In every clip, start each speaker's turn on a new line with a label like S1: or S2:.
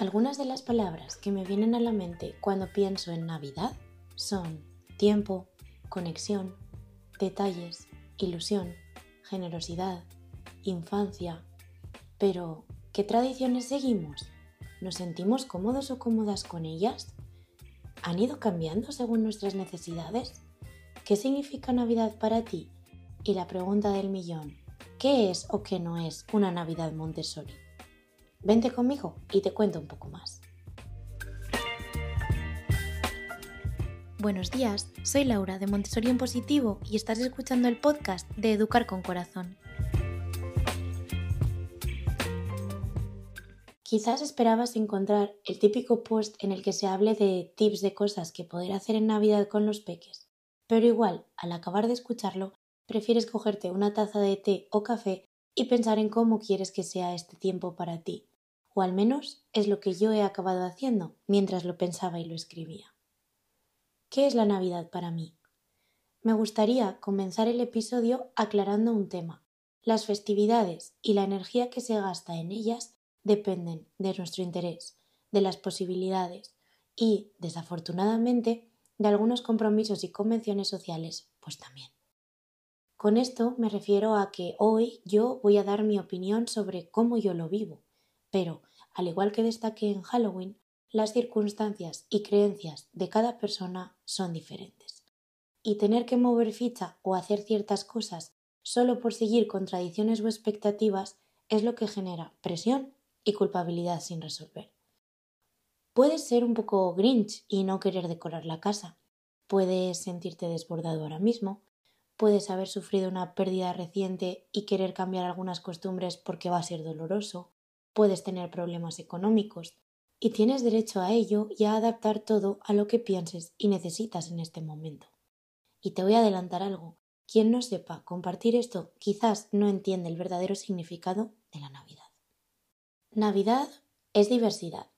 S1: Algunas de las palabras que me vienen a la mente cuando pienso en Navidad son tiempo, conexión, detalles, ilusión, generosidad, infancia. Pero, ¿qué tradiciones seguimos? ¿Nos sentimos cómodos o cómodas con ellas? ¿Han ido cambiando según nuestras necesidades? ¿Qué significa Navidad para ti? Y la pregunta del millón, ¿qué es o qué no es una Navidad Montessori? Vente conmigo y te cuento un poco más. Buenos días, soy Laura de Montessori en Positivo y estás escuchando el podcast de Educar con Corazón. Quizás esperabas encontrar el típico post en el que se hable de tips de cosas que poder hacer en Navidad con los peques, pero igual, al acabar de escucharlo, prefieres cogerte una taza de té o café y pensar en cómo quieres que sea este tiempo para ti, al menos es lo que yo he acabado haciendo mientras lo pensaba y lo escribía. ¿Qué es la Navidad para mí? Me gustaría comenzar el episodio aclarando un tema. Las festividades y la energía que se gasta en ellas dependen de nuestro interés, de las posibilidades y, desafortunadamente, de algunos compromisos y convenciones sociales, pues también. Con esto me refiero a que hoy yo voy a dar mi opinión sobre cómo yo lo vivo, pero, al igual que destaqué en Halloween, las circunstancias y creencias de cada persona son diferentes. Y tener que mover ficha o hacer ciertas cosas solo por seguir con tradiciones o expectativas es lo que genera presión y culpabilidad sin resolver. Puedes ser un poco grinch y no querer decorar la casa. Puedes sentirte desbordado ahora mismo. Puedes haber sufrido una pérdida reciente y querer cambiar algunas costumbres porque va a ser doloroso puedes tener problemas económicos y tienes derecho a ello y a adaptar todo a lo que pienses y necesitas en este momento. Y te voy a adelantar algo. Quien no sepa compartir esto quizás no entiende el verdadero significado de la Navidad. Navidad es diversidad.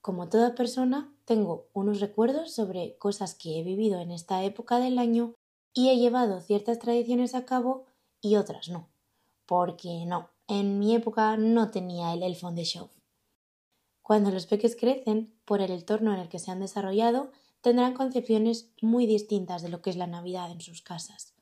S1: Como toda persona, tengo unos recuerdos sobre cosas que he vivido en esta época del año y he llevado ciertas tradiciones a cabo y otras no. Porque no, en mi época no tenía el elfo de show. Cuando los peques crecen, por el entorno en el que se han desarrollado, tendrán concepciones muy distintas de lo que es la Navidad en sus casas.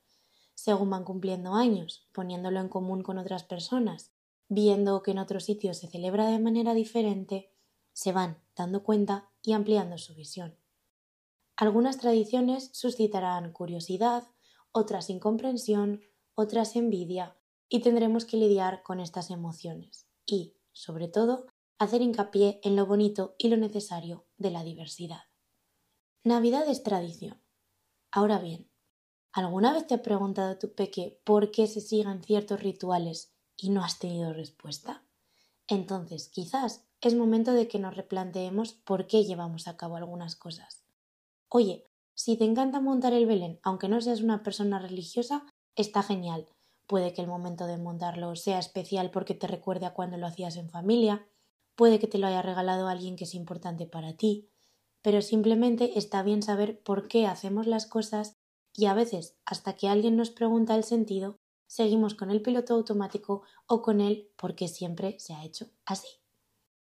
S1: Según van cumpliendo años, poniéndolo en común con otras personas, viendo que en otros sitios se celebra de manera diferente, se van dando cuenta y ampliando su visión. Algunas tradiciones suscitarán curiosidad, otras incomprensión, otras envidia y tendremos que lidiar con estas emociones y, sobre todo, hacer hincapié en lo bonito y lo necesario de la diversidad. Navidad es tradición. Ahora bien, ¿alguna vez te ha preguntado tu peque por qué se sigan ciertos rituales y no has tenido respuesta? Entonces, quizás es momento de que nos replanteemos por qué llevamos a cabo algunas cosas. Oye, si te encanta montar el Belén, aunque no seas una persona religiosa, está genial, Puede que el momento de montarlo sea especial porque te recuerde a cuando lo hacías en familia, puede que te lo haya regalado alguien que es importante para ti, pero simplemente está bien saber por qué hacemos las cosas y a veces, hasta que alguien nos pregunta el sentido, seguimos con el piloto automático o con él porque siempre se ha hecho así.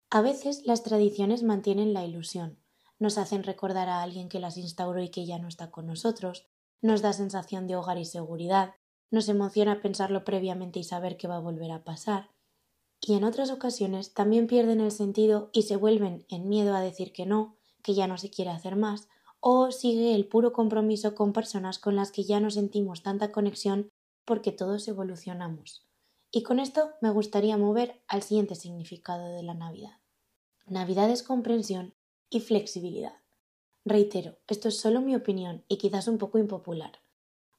S1: A veces las tradiciones mantienen la ilusión, nos hacen recordar a alguien que las instauró y que ya no está con nosotros, nos da sensación de hogar y seguridad, nos emociona pensarlo previamente y saber que va a volver a pasar. Y en otras ocasiones también pierden el sentido y se vuelven en miedo a decir que no, que ya no se quiere hacer más, o sigue el puro compromiso con personas con las que ya no sentimos tanta conexión porque todos evolucionamos. Y con esto me gustaría mover al siguiente significado de la Navidad. Navidad es comprensión y flexibilidad. Reitero, esto es solo mi opinión y quizás un poco impopular,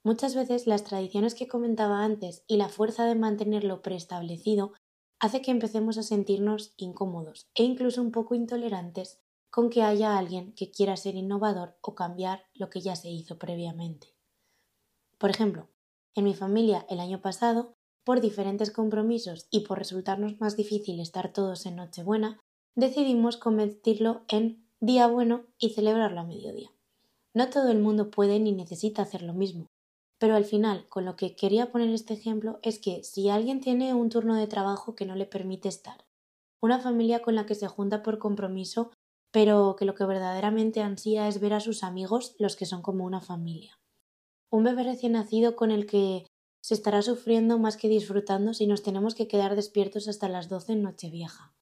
S1: Muchas veces las tradiciones que comentaba antes y la fuerza de mantenerlo preestablecido hace que empecemos a sentirnos incómodos e incluso un poco intolerantes con que haya alguien que quiera ser innovador o cambiar lo que ya se hizo previamente. Por ejemplo, en mi familia el año pasado, por diferentes compromisos y por resultarnos más difícil estar todos en Nochebuena, decidimos convertirlo en día bueno y celebrarlo a mediodía. No todo el mundo puede ni necesita hacer lo mismo, pero al final, con lo que quería poner este ejemplo es que si alguien tiene un turno de trabajo que no le permite estar, una familia con la que se junta por compromiso, pero que lo que verdaderamente ansía es ver a sus amigos, los que son como una familia. Un bebé recién nacido con el que se estará sufriendo más que disfrutando si nos tenemos que quedar despiertos hasta las doce en Nochevieja.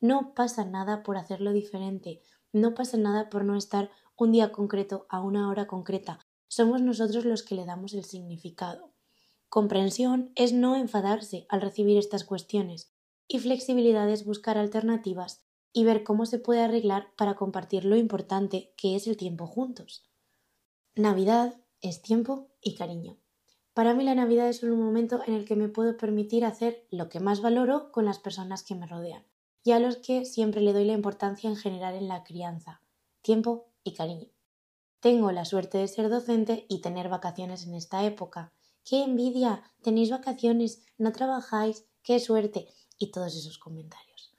S1: No pasa nada por hacerlo diferente, no pasa nada por no estar un día concreto a una hora concreta, somos nosotros los que le damos el significado. Comprensión es no enfadarse al recibir estas cuestiones y flexibilidad es buscar alternativas y ver cómo se puede arreglar para compartir lo importante que es el tiempo juntos. Navidad es tiempo y cariño. Para mí la Navidad es un momento en el que me puedo permitir hacer lo que más valoro con las personas que me rodean y a los que siempre le doy la importancia en general en la crianza, tiempo y cariño. Tengo la suerte de ser docente y tener vacaciones en esta época. ¡Qué envidia! Tenéis vacaciones, no trabajáis, qué suerte. y todos esos comentarios.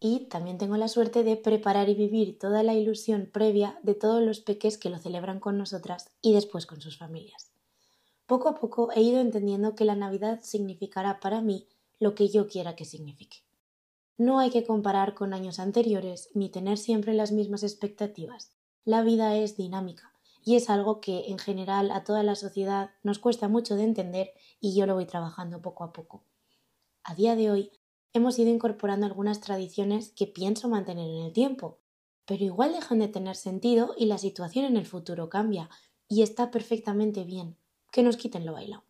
S1: Y también tengo la suerte de preparar y vivir toda la ilusión previa de todos los peques que lo celebran con nosotras y después con sus familias. Poco a poco he ido entendiendo que la Navidad significará para mí lo que yo quiera que signifique. No hay que comparar con años anteriores ni tener siempre las mismas expectativas la vida es dinámica y es algo que en general a toda la sociedad nos cuesta mucho de entender y yo lo voy trabajando poco a poco. A día de hoy hemos ido incorporando algunas tradiciones que pienso mantener en el tiempo, pero igual dejan de tener sentido y la situación en el futuro cambia y está perfectamente bien que nos quiten lo bailado.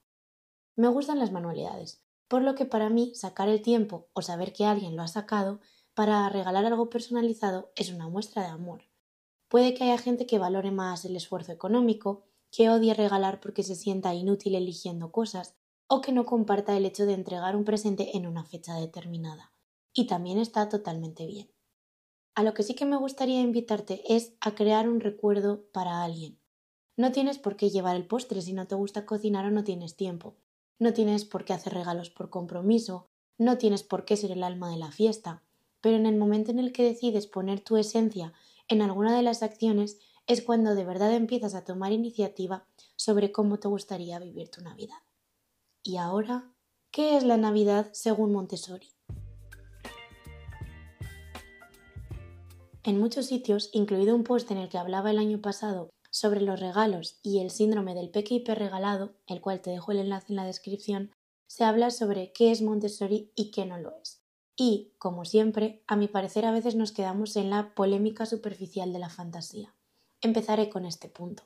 S1: Me gustan las manualidades, por lo que para mí sacar el tiempo o saber que alguien lo ha sacado para regalar algo personalizado es una muestra de amor Puede que haya gente que valore más el esfuerzo económico, que odie regalar porque se sienta inútil eligiendo cosas, o que no comparta el hecho de entregar un presente en una fecha determinada. Y también está totalmente bien. A lo que sí que me gustaría invitarte es a crear un recuerdo para alguien. No tienes por qué llevar el postre si no te gusta cocinar o no tienes tiempo. No tienes por qué hacer regalos por compromiso. No tienes por qué ser el alma de la fiesta. Pero en el momento en el que decides poner tu esencia en alguna de las acciones es cuando de verdad empiezas a tomar iniciativa sobre cómo te gustaría vivir tu Navidad. Y ahora, ¿qué es la Navidad según Montessori? En muchos sitios, incluido un post en el que hablaba el año pasado sobre los regalos y el síndrome del hiper regalado, el cual te dejo el enlace en la descripción, se habla sobre qué es Montessori y qué no lo es. Y, como siempre, a mi parecer a veces nos quedamos en la polémica superficial de la fantasía. Empezaré con este punto.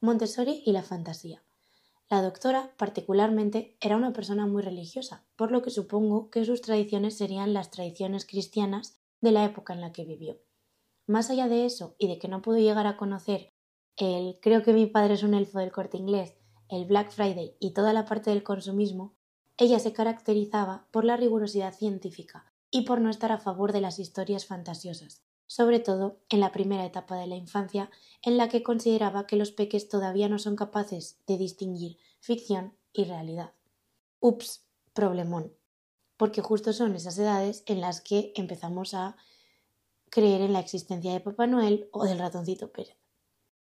S1: Montessori y la fantasía. La doctora, particularmente, era una persona muy religiosa, por lo que supongo que sus tradiciones serían las tradiciones cristianas de la época en la que vivió. Más allá de eso, y de que no pudo llegar a conocer el creo que mi padre es un elfo del corte inglés, el Black Friday y toda la parte del consumismo, ella se caracterizaba por la rigurosidad científica y por no estar a favor de las historias fantasiosas, sobre todo en la primera etapa de la infancia, en la que consideraba que los peques todavía no son capaces de distinguir ficción y realidad. Ups, problemón, porque justo son esas edades en las que empezamos a creer en la existencia de Papá Noel o del ratoncito Pérez.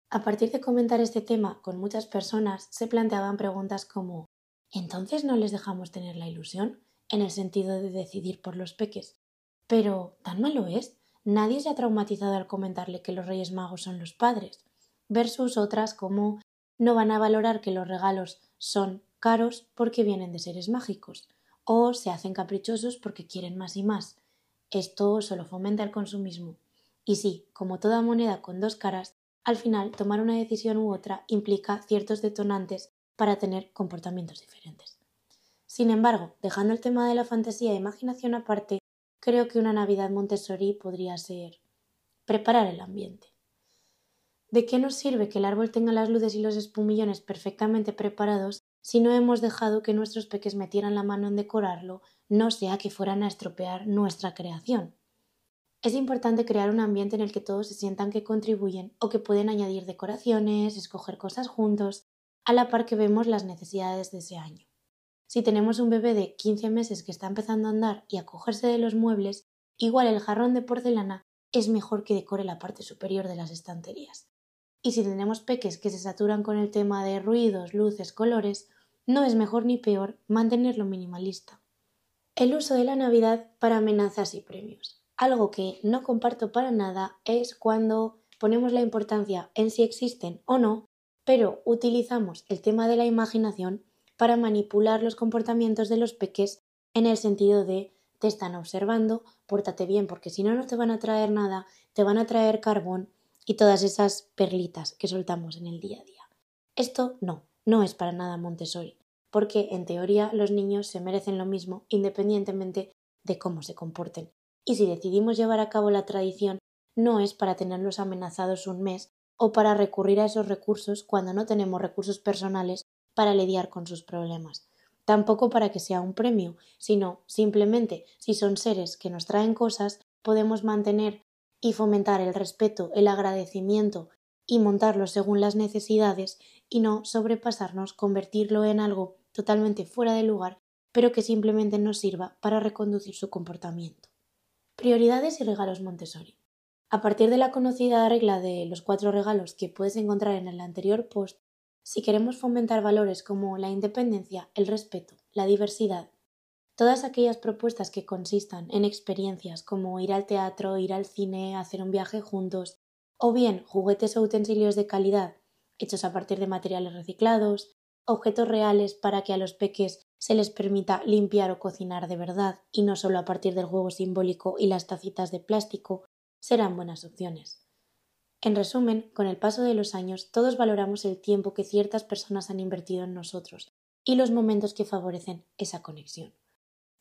S1: A partir de comentar este tema con muchas personas, se planteaban preguntas como entonces no les dejamos tener la ilusión, en el sentido de decidir por los peques. Pero tan malo es. Nadie se ha traumatizado al comentarle que los Reyes Magos son los padres, versus otras como no van a valorar que los regalos son caros porque vienen de seres mágicos, o se hacen caprichosos porque quieren más y más. Esto solo fomenta el consumismo. Y sí, como toda moneda con dos caras, al final tomar una decisión u otra implica ciertos detonantes para tener comportamientos diferentes. Sin embargo, dejando el tema de la fantasía e imaginación aparte, creo que una Navidad Montessori podría ser preparar el ambiente. ¿De qué nos sirve que el árbol tenga las luces y los espumillones perfectamente preparados si no hemos dejado que nuestros peques metieran la mano en decorarlo, no sea que fueran a estropear nuestra creación? Es importante crear un ambiente en el que todos se sientan que contribuyen o que pueden añadir decoraciones, escoger cosas juntos, a la par que vemos las necesidades de ese año. Si tenemos un bebé de 15 meses que está empezando a andar y a cogerse de los muebles, igual el jarrón de porcelana es mejor que decore la parte superior de las estanterías. Y si tenemos peques que se saturan con el tema de ruidos, luces, colores, no es mejor ni peor mantenerlo minimalista. El uso de la Navidad para amenazas y premios. Algo que no comparto para nada es cuando ponemos la importancia en si existen o no, pero utilizamos el tema de la imaginación para manipular los comportamientos de los peques en el sentido de te están observando, pórtate bien porque si no no te van a traer nada, te van a traer carbón y todas esas perlitas que soltamos en el día a día. Esto no, no es para nada Montessori porque en teoría los niños se merecen lo mismo independientemente de cómo se comporten. Y si decidimos llevar a cabo la tradición, no es para tenerlos amenazados un mes o para recurrir a esos recursos cuando no tenemos recursos personales para lidiar con sus problemas. Tampoco para que sea un premio, sino simplemente si son seres que nos traen cosas, podemos mantener y fomentar el respeto, el agradecimiento y montarlo según las necesidades y no sobrepasarnos, convertirlo en algo totalmente fuera de lugar, pero que simplemente nos sirva para reconducir su comportamiento. Prioridades y regalos Montessori. A partir de la conocida regla de los cuatro regalos que puedes encontrar en el anterior post, si queremos fomentar valores como la independencia, el respeto, la diversidad, todas aquellas propuestas que consistan en experiencias como ir al teatro, ir al cine, hacer un viaje juntos, o bien juguetes o utensilios de calidad hechos a partir de materiales reciclados, objetos reales para que a los peques se les permita limpiar o cocinar de verdad y no solo a partir del juego simbólico y las tacitas de plástico, serán buenas opciones. En resumen, con el paso de los años todos valoramos el tiempo que ciertas personas han invertido en nosotros y los momentos que favorecen esa conexión.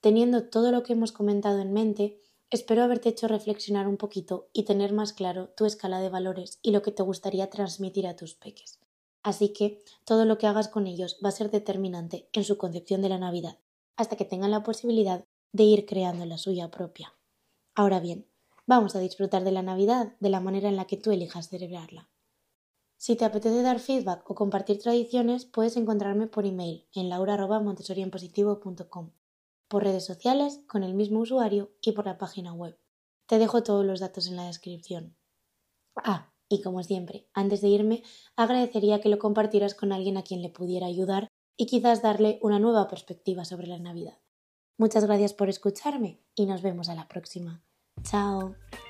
S1: Teniendo todo lo que hemos comentado en mente, espero haberte hecho reflexionar un poquito y tener más claro tu escala de valores y lo que te gustaría transmitir a tus peques. Así que todo lo que hagas con ellos va a ser determinante en su concepción de la Navidad, hasta que tengan la posibilidad de ir creando la suya propia. Ahora bien, vamos a disfrutar de la Navidad de la manera en la que tú elijas celebrarla. Si te apetece dar feedback o compartir tradiciones, puedes encontrarme por email en laura.montessorienpositivo.com, por redes sociales con el mismo usuario y por la página web. Te dejo todos los datos en la descripción. Ah, y como siempre, antes de irme, agradecería que lo compartieras con alguien a quien le pudiera ayudar y quizás darle una nueva perspectiva sobre la Navidad. Muchas gracias por escucharme y nos vemos a la próxima. 在。